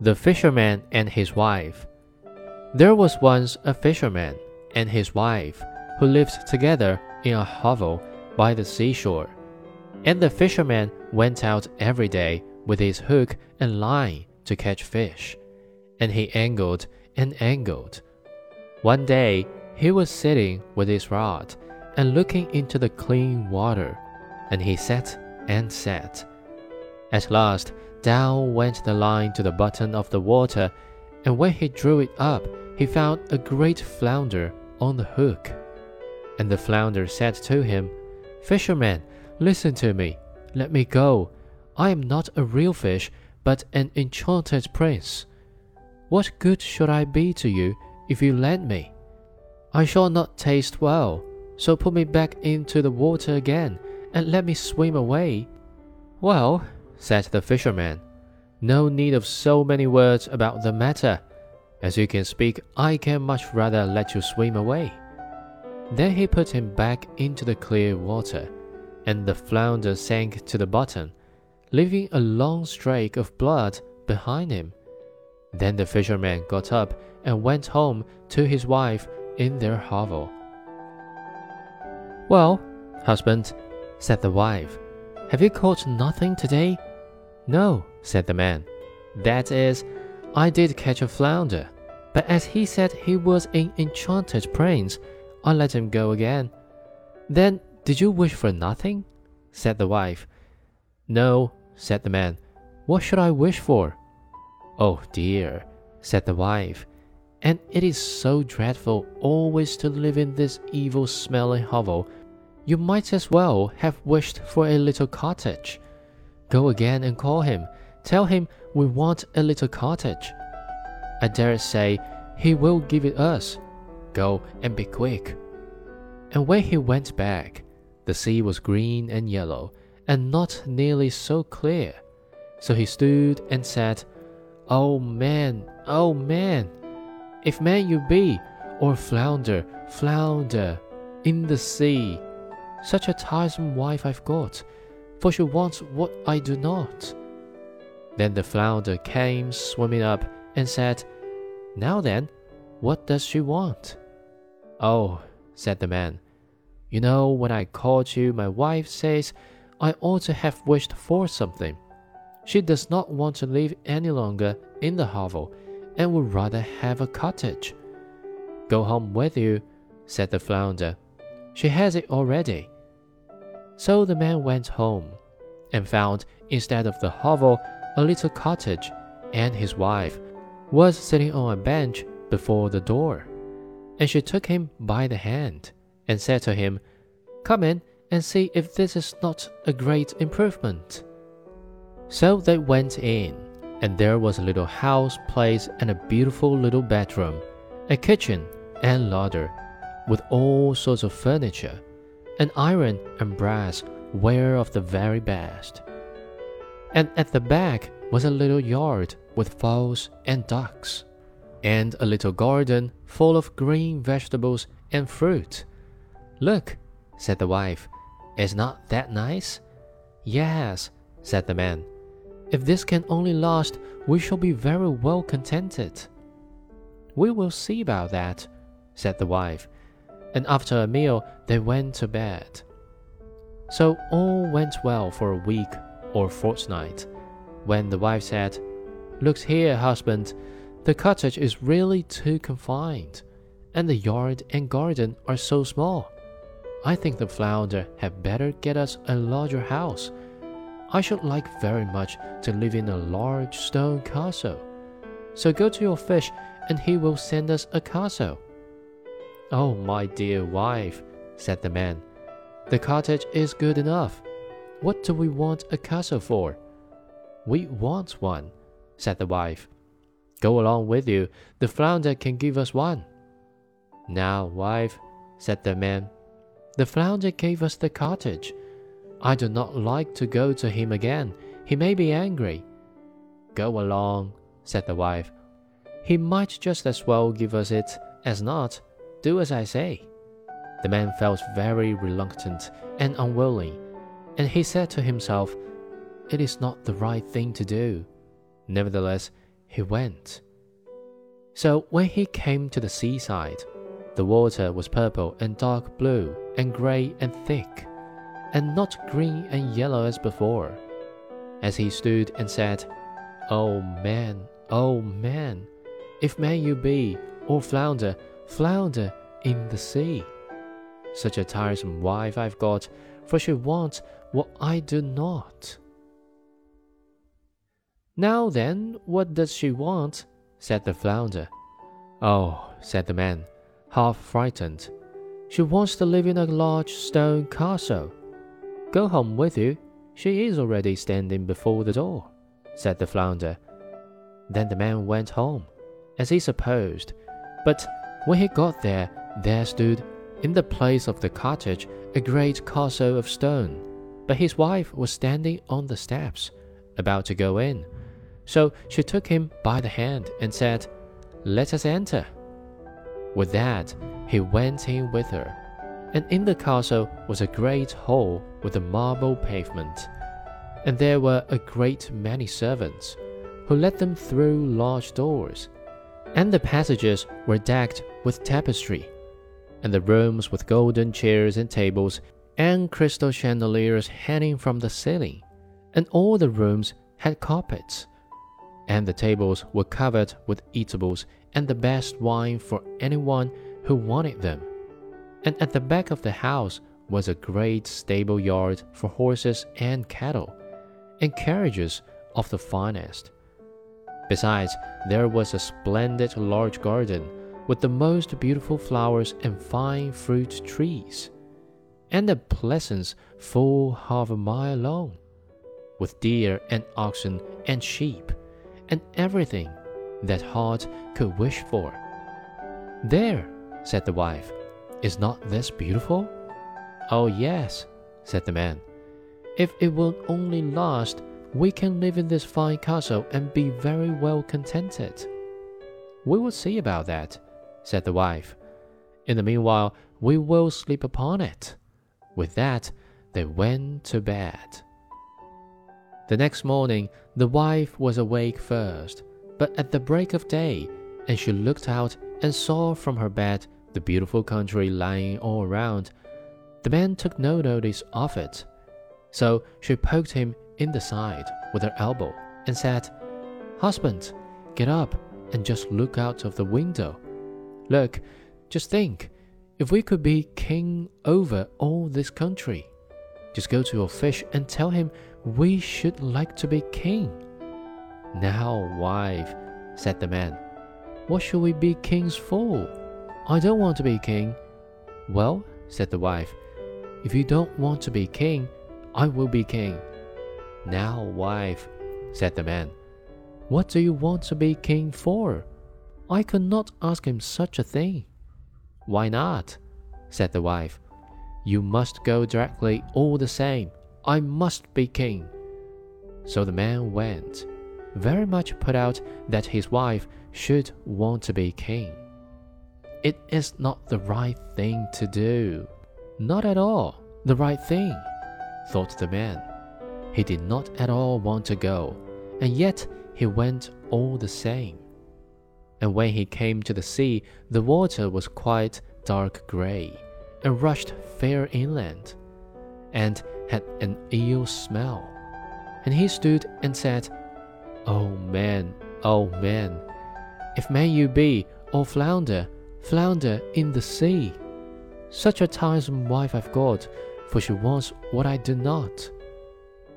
The Fisherman and His Wife. There was once a fisherman and his wife who lived together in a hovel by the seashore. And the fisherman went out every day with his hook and line to catch fish, and he angled and angled. One day he was sitting with his rod and looking into the clean water, and he sat and sat. At last, down went the line to the bottom of the water, and when he drew it up, he found a great flounder on the hook. And the flounder said to him, Fisherman, listen to me. Let me go. I am not a real fish, but an enchanted prince. What good should I be to you if you let me? I shall not taste well, so put me back into the water again and let me swim away. Well, said the fisherman, no need of so many words about the matter. As you can speak, I can much rather let you swim away. Then he put him back into the clear water, and the flounder sank to the bottom, leaving a long streak of blood behind him. Then the fisherman got up and went home to his wife in their hovel. Well, husband, said the wife, have you caught nothing today? No, said the man. That is, I did catch a flounder, but as he said he was an enchanted prince, I let him go again. Then did you wish for nothing? said the wife. No, said the man. What should I wish for? Oh dear, said the wife, and it is so dreadful always to live in this evil smelling hovel. You might as well have wished for a little cottage. Go again and call him. Tell him we want a little cottage. I dare say he will give it us. Go and be quick. And when he went back, the sea was green and yellow, and not nearly so clear. So he stood and said, Oh man, oh man, if man you be, or flounder, flounder, in the sea, such a tiresome wife I've got, for she wants what I do not. Then the flounder came swimming up and said, Now then, what does she want? Oh, said the man, you know, when I called you, my wife says I ought to have wished for something. She does not want to live any longer in the hovel and would rather have a cottage. Go home with you, said the flounder. She has it already. So the man went home and found, instead of the hovel, a little cottage, and his wife was sitting on a bench before the door. And she took him by the hand and said to him, Come in and see if this is not a great improvement. So they went in, and there was a little house place and a beautiful little bedroom, a kitchen and larder, with all sorts of furniture, and iron and brass ware of the very best and at the back was a little yard with fowls and ducks, and a little garden full of green vegetables and fruit. Look, said the wife, is not that nice? Yes, said the man. If this can only last, we shall be very well contented. We will see about that, said the wife, and after a meal they went to bed. So all went well for a week or fortnight, when the wife said, Look here, husband, the cottage is really too confined, and the yard and garden are so small. I think the flounder had better get us a larger house. I should like very much to live in a large stone castle. So go to your fish, and he will send us a castle. Oh, my dear wife, said the man, the cottage is good enough. What do we want a castle for? We want one, said the wife. Go along with you, the flounder can give us one. Now, wife, said the man, the flounder gave us the cottage. I do not like to go to him again. He may be angry. Go along, said the wife. he might just as well give us it as not. Do as I say. The man felt very reluctant and unwilling, and he said to himself, It is not the right thing to do. Nevertheless, he went. So when he came to the seaside, the water was purple and dark blue and grey and thick, and not green and yellow as before. As he stood and said, Oh man, oh man, if man you be, or flounder, flounder in the sea. Such a tiresome wife I've got, for she wants what I do not. Now then, what does she want? said the flounder. Oh, said the man, half frightened. She wants to live in a large stone castle. Go home with you. She is already standing before the door, said the flounder. Then the man went home, as he supposed. But when he got there, there stood, in the place of the cottage, a great castle of stone. But his wife was standing on the steps, about to go in. So she took him by the hand and said, Let us enter. With that, he went in with her, and in the castle was a great hall with a marble pavement, and there were a great many servants, who led them through large doors, and the passages were decked with tapestry, and the rooms with golden chairs and tables, and crystal chandeliers hanging from the ceiling, and all the rooms had carpets and the tables were covered with eatables and the best wine for anyone who wanted them. And at the back of the house was a great stable yard for horses and cattle, and carriages of the finest. Besides, there was a splendid large garden with the most beautiful flowers and fine fruit trees, and a pleasance full half a mile long, with deer and oxen and sheep and everything that heart could wish for. There, said the wife, is not this beautiful? Oh, yes, said the man. If it will only last, we can live in this fine castle and be very well contented. We will see about that, said the wife. In the meanwhile, we will sleep upon it. With that, they went to bed. The next morning, the wife was awake first, but at the break of day, and she looked out and saw from her bed the beautiful country lying all around. The man took no notice of it. So she poked him in the side with her elbow and said, Husband, get up and just look out of the window. Look, just think, if we could be king over all this country. Just go to your fish and tell him we should like to be king. Now, wife, said the man, what should we be kings for? I don't want to be king. Well, said the wife, if you don't want to be king, I will be king. Now, wife, said the man, what do you want to be king for? I could not ask him such a thing. Why not? said the wife. You must go directly all the same. I must be king. So the man went, very much put out that his wife should want to be king. It is not the right thing to do. Not at all the right thing, thought the man. He did not at all want to go, and yet he went all the same. And when he came to the sea, the water was quite dark grey, and rushed fair inland and had an ill smell. And he stood and said, Oh man, oh man, if man you be, or flounder, flounder in the sea. Such a tiresome wife I've got, for she wants what I do not.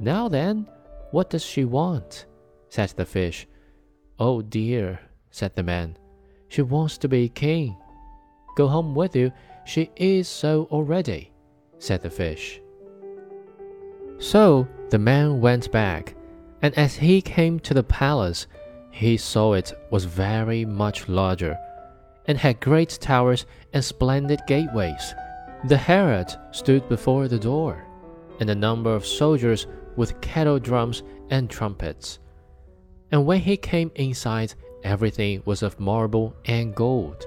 Now then, what does she want? said the fish. Oh dear, said the man, she wants to be king. Go home with you, she is so already, said the fish. So the man went back, and as he came to the palace, he saw it was very much larger, and had great towers and splendid gateways. The herald stood before the door, and a number of soldiers with kettle drums and trumpets. And when he came inside Everything was of marble and gold,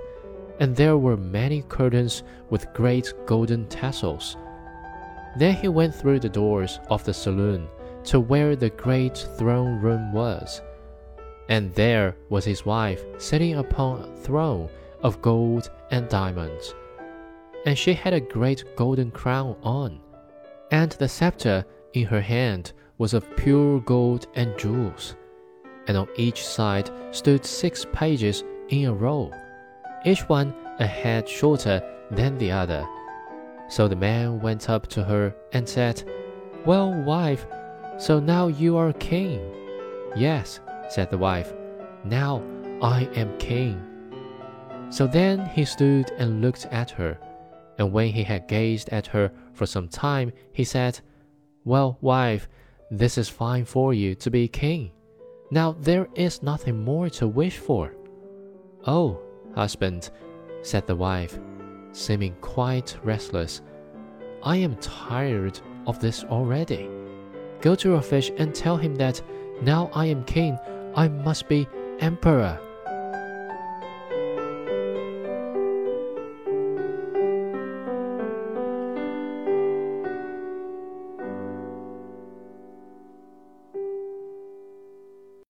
and there were many curtains with great golden tassels. Then he went through the doors of the saloon to where the great throne room was. And there was his wife sitting upon a throne of gold and diamonds. And she had a great golden crown on, and the scepter in her hand was of pure gold and jewels. And on each side stood six pages in a row, each one a head shorter than the other. So the man went up to her and said, Well, wife, so now you are king. Yes, said the wife, now I am king. So then he stood and looked at her, and when he had gazed at her for some time, he said, Well, wife, this is fine for you to be king. Now there is nothing more to wish for. Oh, husband, said the wife, seeming quite restless, I am tired of this already. Go to your fish and tell him that now I am king, I must be emperor.